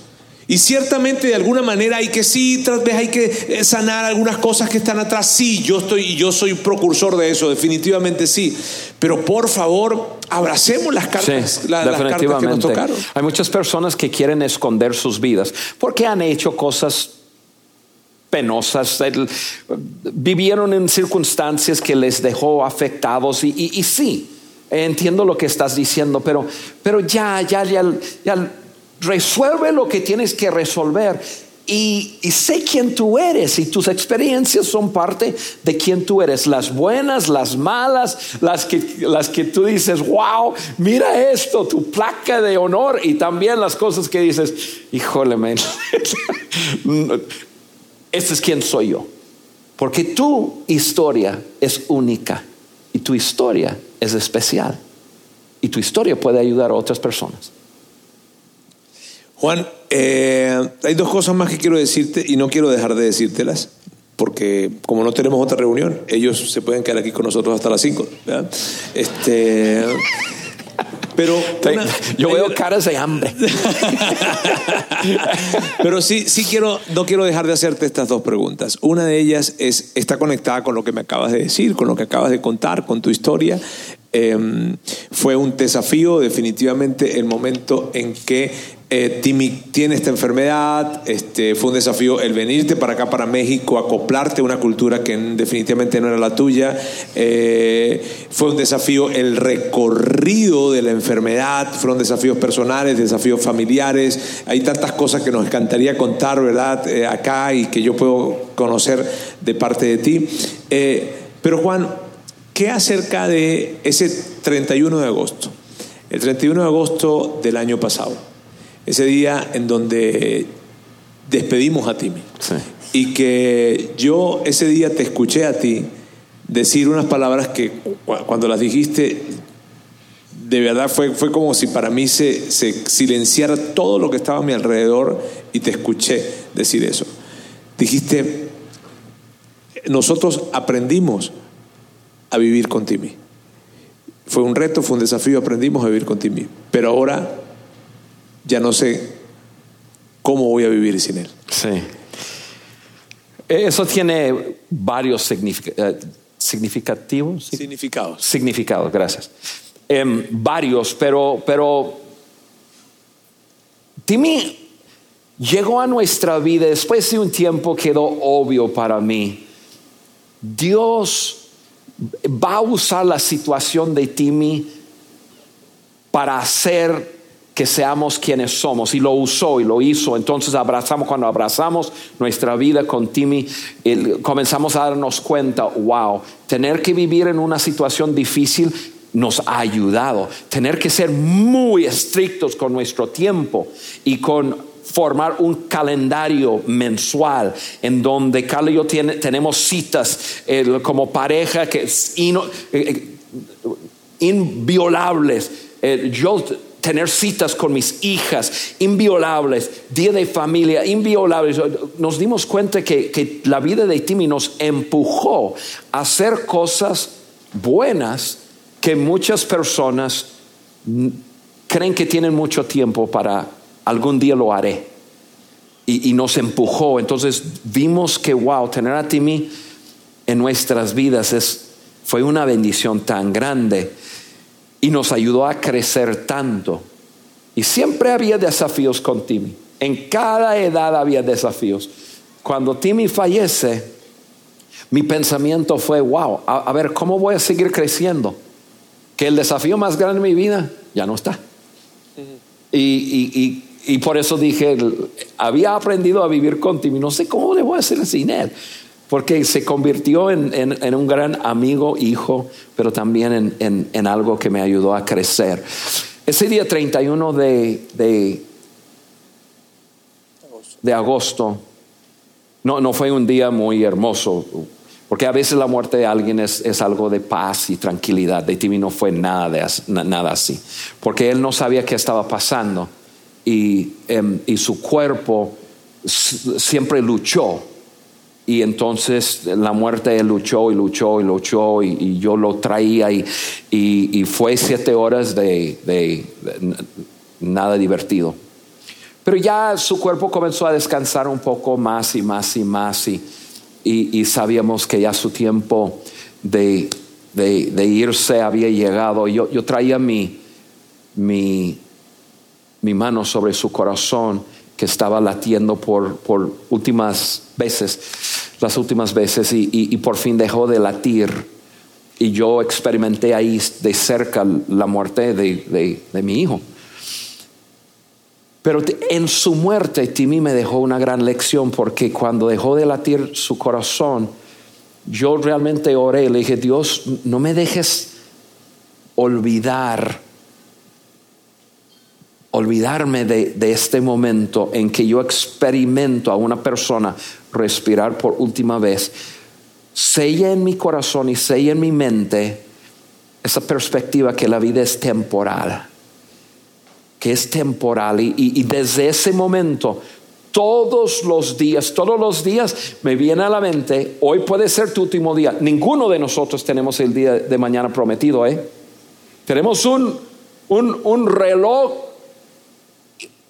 Y ciertamente de alguna manera hay que sí, tal vez hay que eh, sanar algunas cosas que están atrás. Sí, yo estoy, yo soy precursor de eso, definitivamente sí. Pero por favor, abracemos las cartas, las cartas que nos tocaron. Hay muchas personas que quieren esconder sus vidas porque han hecho cosas penosas, vivieron en circunstancias que les dejó afectados y, sí, entiendo lo que estás diciendo, pero, pero ya, ya, ya, ya resuelve lo que tienes que resolver y, sé quién tú eres y tus experiencias son parte de quién tú eres, las buenas, las malas, las que, las que tú dices, wow, mira esto, tu placa de honor y también las cosas que dices, híjole, men. este es quien soy yo. Porque tu historia es única y tu historia es especial. Y tu historia puede ayudar a otras personas. Juan, eh, hay dos cosas más que quiero decirte y no quiero dejar de decírtelas, porque como no tenemos otra reunión, ellos se pueden quedar aquí con nosotros hasta las 5. Este, Pero una- yo veo caras de hambre. Pero sí, sí quiero, no quiero dejar de hacerte estas dos preguntas. Una de ellas es, está conectada con lo que me acabas de decir, con lo que acabas de contar, con tu historia. Eh, fue un desafío, definitivamente, el momento en que eh, tiene esta enfermedad. Este, fue un desafío el venirte para acá, para México, acoplarte a una cultura que definitivamente no era la tuya. Eh, fue un desafío el recorrido de la enfermedad. Fueron desafíos personales, desafíos familiares. Hay tantas cosas que nos encantaría contar, ¿verdad? Eh, acá y que yo puedo conocer de parte de ti. Eh, pero Juan, ¿qué acerca de ese 31 de agosto? El 31 de agosto del año pasado. Ese día en donde despedimos a Timmy. Sí. Y que yo ese día te escuché a ti decir unas palabras que cu- cuando las dijiste, de verdad fue, fue como si para mí se, se silenciara todo lo que estaba a mi alrededor y te escuché decir eso. Dijiste, nosotros aprendimos a vivir con Timmy. Fue un reto, fue un desafío, aprendimos a vivir con Timmy. Pero ahora ya no sé cómo voy a vivir sin él. Sí. Eso tiene varios eh, significativos. Significados. significados, gracias. Em, varios, pero, pero Timmy llegó a nuestra vida después de un tiempo quedó obvio para mí. Dios va a usar la situación de Timmy para hacer que seamos quienes somos. Y lo usó y lo hizo. Entonces abrazamos, cuando abrazamos nuestra vida con Timmy, comenzamos a darnos cuenta, wow, tener que vivir en una situación difícil nos ha ayudado. Tener que ser muy estrictos con nuestro tiempo y con formar un calendario mensual en donde Carla y yo tiene- tenemos citas como pareja que es eh, eh, inviolables. Eh, yo tener citas con mis hijas inviolables, día de familia inviolables. Nos dimos cuenta que, que la vida de Timmy nos empujó a hacer cosas buenas que muchas personas creen que tienen mucho tiempo para algún día lo haré. Y, y nos empujó. Entonces vimos que, wow, tener a Timmy en nuestras vidas es, fue una bendición tan grande y nos ayudó a crecer tanto. Y siempre había desafíos con Timmy. En cada edad había desafíos. Cuando Timmy fallece, mi pensamiento fue, wow, a, a ver, ¿cómo voy a seguir creciendo? Que el desafío más grande de mi vida ya no está. Y, y- y- y por eso dije, había aprendido a vivir con Timmy, no sé cómo le voy a hacer sin él, porque se convirtió en, un gran amigo, hijo, pero también en, algo que me ayudó a crecer. Ese día 31 de, de, de agosto, no, no fue un día muy hermoso, porque a veces la muerte de alguien es, es algo de paz y tranquilidad. De Timmy no fue nada, de nada así, porque él no sabía qué estaba pasando y, em, y su cuerpo siempre luchó. Y entonces la muerte luchó y luchó y luchó y, yo lo traía y, y- fue siete horas de- de- nada divertido. Pero ya su cuerpo comenzó a descansar un poco más y más y más y, sabíamos que ya su tiempo de, de- de irse había llegado. Yo, yo traía mi, mi, mi mano sobre su corazón que estaba latiendo por, por últimas veces, las últimas veces y, y- por fin dejó de latir. Y yo experimenté ahí de cerca la muerte de- de- de mi hijo. Pero en su muerte Timmy me dejó una gran lección porque cuando dejó de latir su corazón, yo realmente oré, le dije, Dios, no me dejes olvidar, olvidarme de, este momento en que yo experimento a una persona respirar por última vez. Sella en mi corazón y sella en mi mente esa perspectiva que la vida es temporal que es temporal y, y- y desde ese momento todos los días, todos los días me viene a la mente, hoy puede ser tu último día. Ninguno de nosotros tenemos el día de mañana prometido, ¿eh? Tenemos un un, un reloj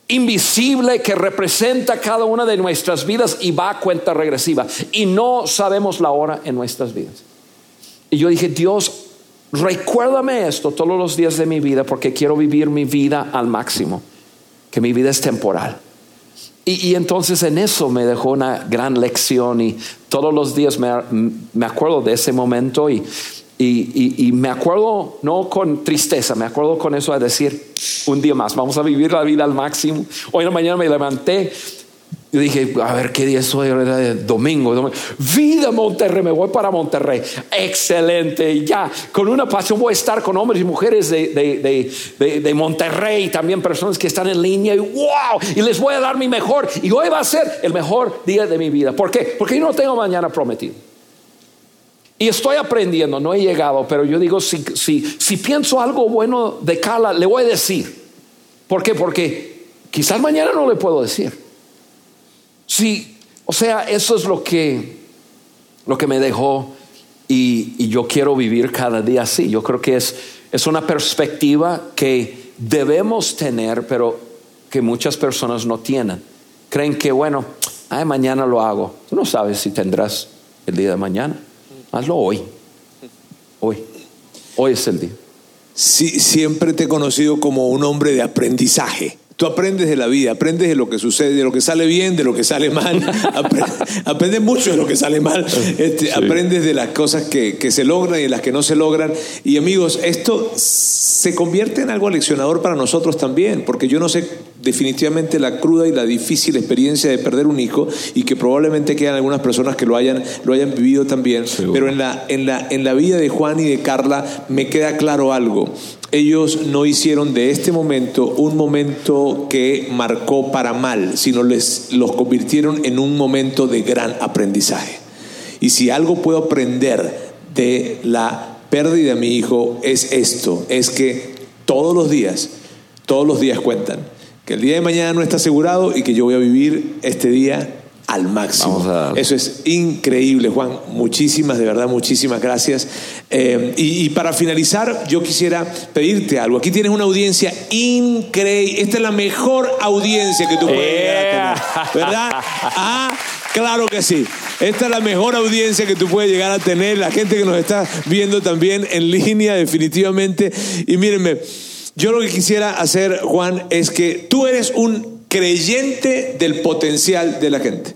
invisible que representa cada una de nuestras vidas y va a cuenta regresiva. Y no sabemos la hora en nuestras vidas. Y yo dije, Dios, recuérdame esto todos los días de mi vida porque quiero vivir mi vida al máximo, que mi vida es temporal. Y, entonces en eso me dejó una gran lección y todos los días me, me acuerdo de ese momento y y, me acuerdo, no con tristeza, me acuerdo con eso de decir, un día más, vamos a vivir la vida al máximo. Hoy en la mañana me levanté y dije, a ver qué día es hoy, era domingo, domingo. Vida Monterrey, me voy para Monterrey. Excelente, ya, con una pasión voy a estar con hombres y mujeres de, de, de, Monterrey, también personas que están en línea y wow, y les voy a dar mi mejor. Y hoy va a ser el mejor día de mi vida. ¿Por qué? Porque yo no tengo mañana prometido. Y estoy aprendiendo, no he llegado, pero yo digo, si, si pienso algo bueno de Carla, le voy a decir. ¿Por qué? Porque quizás mañana no le puedo decir. Sí, o sea, eso es lo que, lo que me dejó y, yo quiero vivir cada día así. Yo creo que es, es una perspectiva que debemos tener, pero que muchas personas no tienen. Creen que, bueno, ay, mañana lo hago. Tú no sabes si tendrás el día de mañana. Hazlo hoy. Hoy. Hoy es el día. Sí, siempre te he conocido como un hombre de aprendizaje. Tú aprendes de la vida, aprendes de lo que sucede, de lo que sale bien, de lo que sale mal. aprendes, mucho de lo que sale mal. Este, aprendes de las cosas que, que, se logran y de las que no se logran. Y amigos, esto se convierte en algo leccionador para nosotros también, porque yo no sé definitivamente la cruda y la difícil experiencia de perder un hijo y que probablemente quedan algunas personas que lo hayan, lo hayan vivido también. Pero en la, en, la, en la vida de Juan y de Carla me queda claro algo ellos no hicieron de este momento un momento que marcó para mal, sino les los convirtieron en un momento de gran aprendizaje. Y si algo puedo aprender de la pérdida de mi hijo es esto, es que todos los días, todos los días cuentan, que el día de mañana no está asegurado y que yo voy a vivir este día al máximo. Eso es increíble, Juan. Muchísimas, de verdad, muchísimas gracias. Eh, y, para finalizar, yo quisiera pedirte algo. Aquí tienes una audiencia increíble. Esta es la mejor audiencia que tú puedes llegar a tener. ¿Verdad? Ah, claro que sí. Esta es la mejor audiencia que tú puedes llegar a tener. La gente que nos está viendo también en línea, definitivamente. Y mírenme, yo lo que quisiera hacer, Juan, es que tú eres un creyente del potencial de la gente.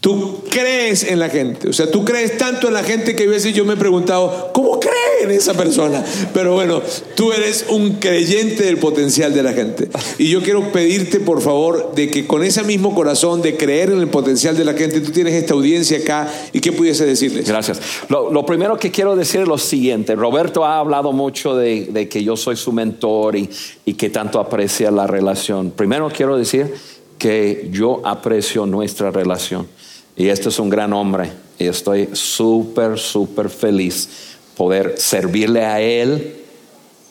Tú crees en la gente. O sea, tú crees tanto en la gente que a veces yo me he preguntado, ¿cómo cree en esa persona? Pero bueno, tú eres un creyente del potencial de la gente. Y yo quiero pedirte, por favor, de que con ese mismo corazón de creer en el potencial de la gente, tú tienes esta audiencia acá y qué pudiese decirles. Gracias. Lo, primero que quiero decir es lo siguiente. Roberto ha hablado mucho de, que yo soy su mentor y, y que tanto aprecia la relación. Primero quiero decir que yo aprecio nuestra relación. Y este es un gran hombre y estoy súper, súper feliz poder servirle a él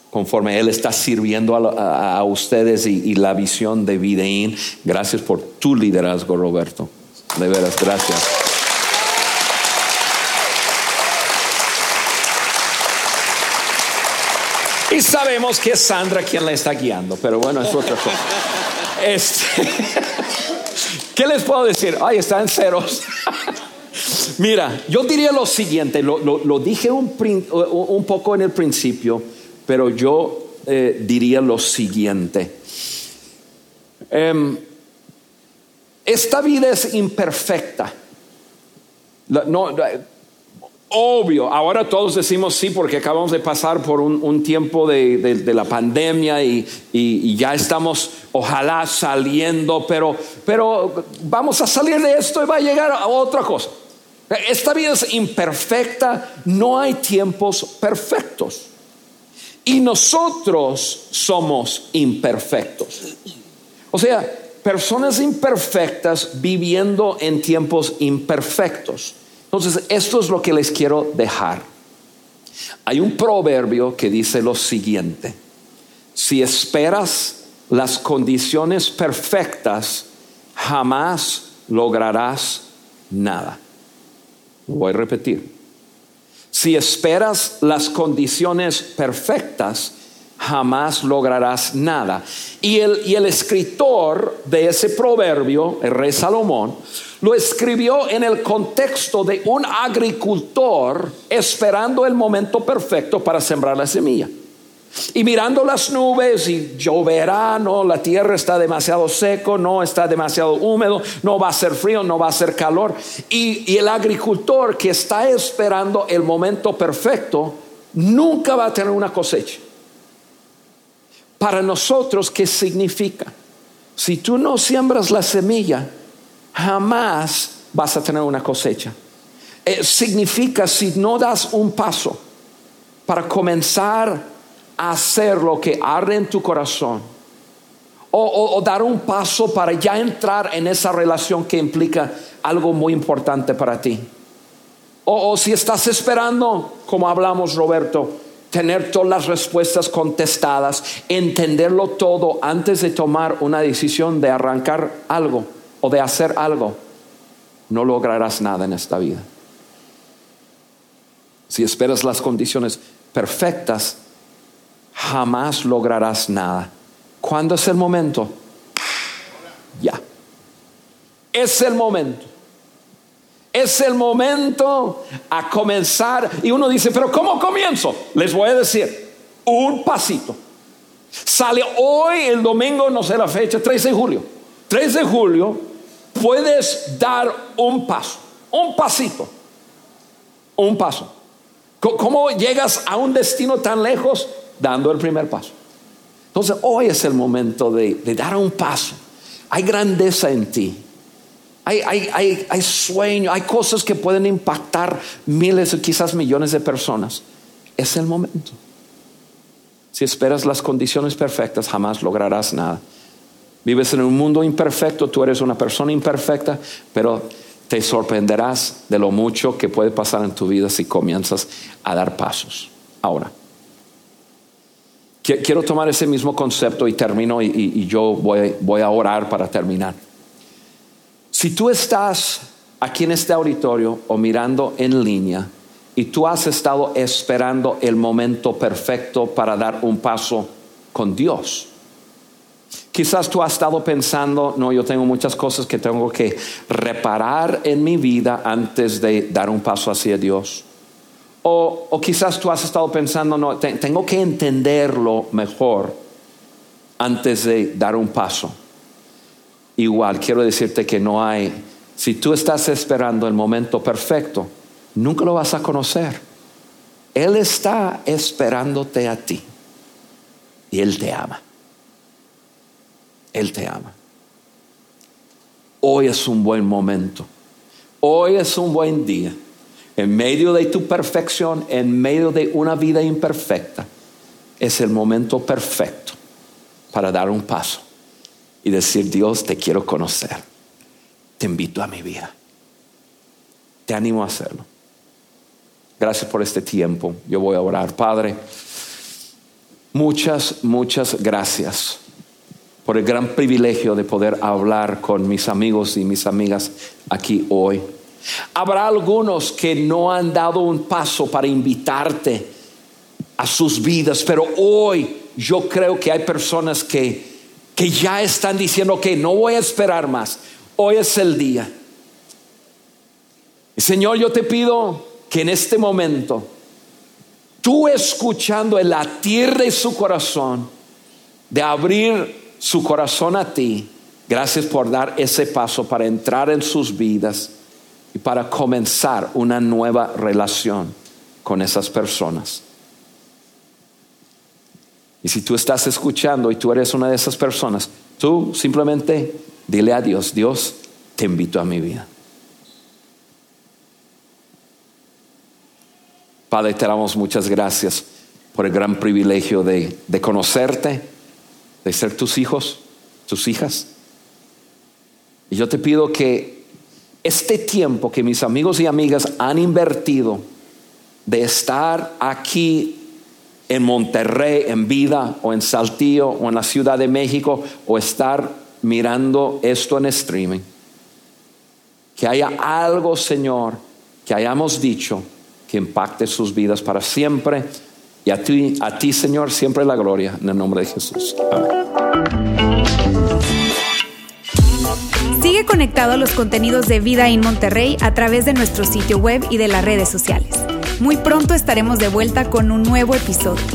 conforme él está sirviendo a, ustedes y, la visión de Videín. Gracias por tu liderazgo, Roberto. De veras, gracias. Y sabemos que es Sandra quien la está guiando, pero bueno, es otra cosa. Este, ¿Qué les puedo decir? Ay, están ceros. Mira, yo diría lo siguiente, lo, dije un, un, poco en el principio, pero yo eh, diría lo siguiente. Em, esta vida es imperfecta. No, Obvio, ahora todos decimos sí porque acabamos de pasar por un, tiempo de, la pandemia y, ya estamos ojalá saliendo, pero, pero vamos a salir de esto y va a llegar a otra cosa. Esta vida es imperfecta, no hay tiempos perfectos. Y nosotros somos imperfectos. O sea, personas imperfectas viviendo en tiempos imperfectos. Entonces, esto es lo que les quiero dejar. Hay un proverbio que dice lo siguiente, si esperas las condiciones perfectas, jamás lograrás nada. Voy a repetir. Si esperas las condiciones perfectas, jamás lograrás nada. Y el, y el escritor de ese proverbio, el rey Salomón, lo escribió en el contexto de un agricultor esperando el momento perfecto para sembrar la semilla. Y mirando las nubes y lloverá, no, la tierra está demasiado seco, no está demasiado húmedo, no va a ser frío, no va a ser calor. Y, y el agricultor que está esperando el momento perfecto, nunca va a tener una cosecha. Para nosotros, ¿qué significa? Si tú no siembras la semilla, jamás vas a tener una cosecha. Eh, significa si no das un paso para comenzar a hacer lo que arde en tu corazón, o, dar un paso para ya entrar en esa relación que implica algo muy importante para ti. o si estás esperando, como hablamos Roberto, tener todas las respuestas contestadas, entenderlo todo antes de tomar una decisión de arrancar algo o de hacer algo, no lograrás nada en esta vida. Si esperas las condiciones perfectas, jamás lograrás nada. ¿Cuándo es el momento? Ya. Es el momento. Es el momento a comenzar. Y uno dice, pero ¿cómo comienzo? Les voy a decir, un pasito. Sale hoy, el domingo, no sé la fecha, 13 de julio. 3 de julio, puedes dar un paso, un pasito, un paso. ¿Cómo llegas a un destino tan lejos? Dando el primer paso. Entonces, hoy es el momento de, dar un paso. Hay grandeza en ti. Hay, hay, hay, sueño, hay cosas que pueden impactar miles o quizás millones de personas. Es el momento. Si esperas las condiciones perfectas, jamás lograrás nada. Vives en un mundo imperfecto, tú eres una persona imperfecta, pero te sorprenderás de lo mucho que puede pasar en tu vida si comienzas a dar pasos. Ahora, quiero tomar ese mismo concepto y termino y, yo voy, voy a orar para terminar. Si tú estás aquí en este auditorio o mirando en línea y tú has estado esperando el momento perfecto para dar un paso con Dios, Quizás tú has estado pensando, no, yo tengo muchas cosas que tengo que reparar en mi vida antes de dar un paso hacia Dios. O, o quizás tú has estado pensando, no, tengo que entenderlo mejor antes de dar un paso. Igual, quiero decirte que no hay, si tú estás esperando el momento perfecto, nunca lo vas a conocer. Él está esperándote a ti y Él te ama. Él te ama. Hoy es un buen momento. Hoy es un buen día. En medio de tu perfección, en medio de una vida imperfecta, es el momento perfecto para dar un paso y decir, Dios, te quiero conocer. Te invito a mi vida. Te animo a hacerlo. Gracias por este tiempo. Yo voy a orar. Padre, muchas, muchas gracias por el gran privilegio de poder hablar con mis amigos y mis amigas aquí hoy. Habrá algunos que no han dado un paso para invitarte a sus vidas, pero hoy yo creo que hay personas que que ya están diciendo que no voy a esperar más. Hoy es el día. Señor, yo te pido que en este momento, tú escuchando el latir de su corazón, de abrir su corazón a ti, gracias por dar ese paso para entrar en sus vidas y para comenzar una nueva relación con esas personas. Y si tú estás escuchando y tú eres una de esas personas, tú simplemente dile a Dios, Dios, te invito a mi vida. Padre, te damos muchas gracias por el gran privilegio de, de conocerte, de ser tus hijos, tus hijas. Y yo te pido que este tiempo que mis amigos y amigas han invertido de estar aquí en Monterrey, en Vida, o en Saltillo, o en la Ciudad de México, o estar mirando esto en streaming. Que haya algo, Señor, que hayamos dicho que impacte sus vidas para siempre Y a ti, a ti, Señor, siempre la gloria en el nombre de Jesús. Amén. Sigue conectado a los contenidos de Vida en Monterrey a través de nuestro sitio web y de las redes sociales. Muy pronto estaremos de vuelta con un nuevo episodio.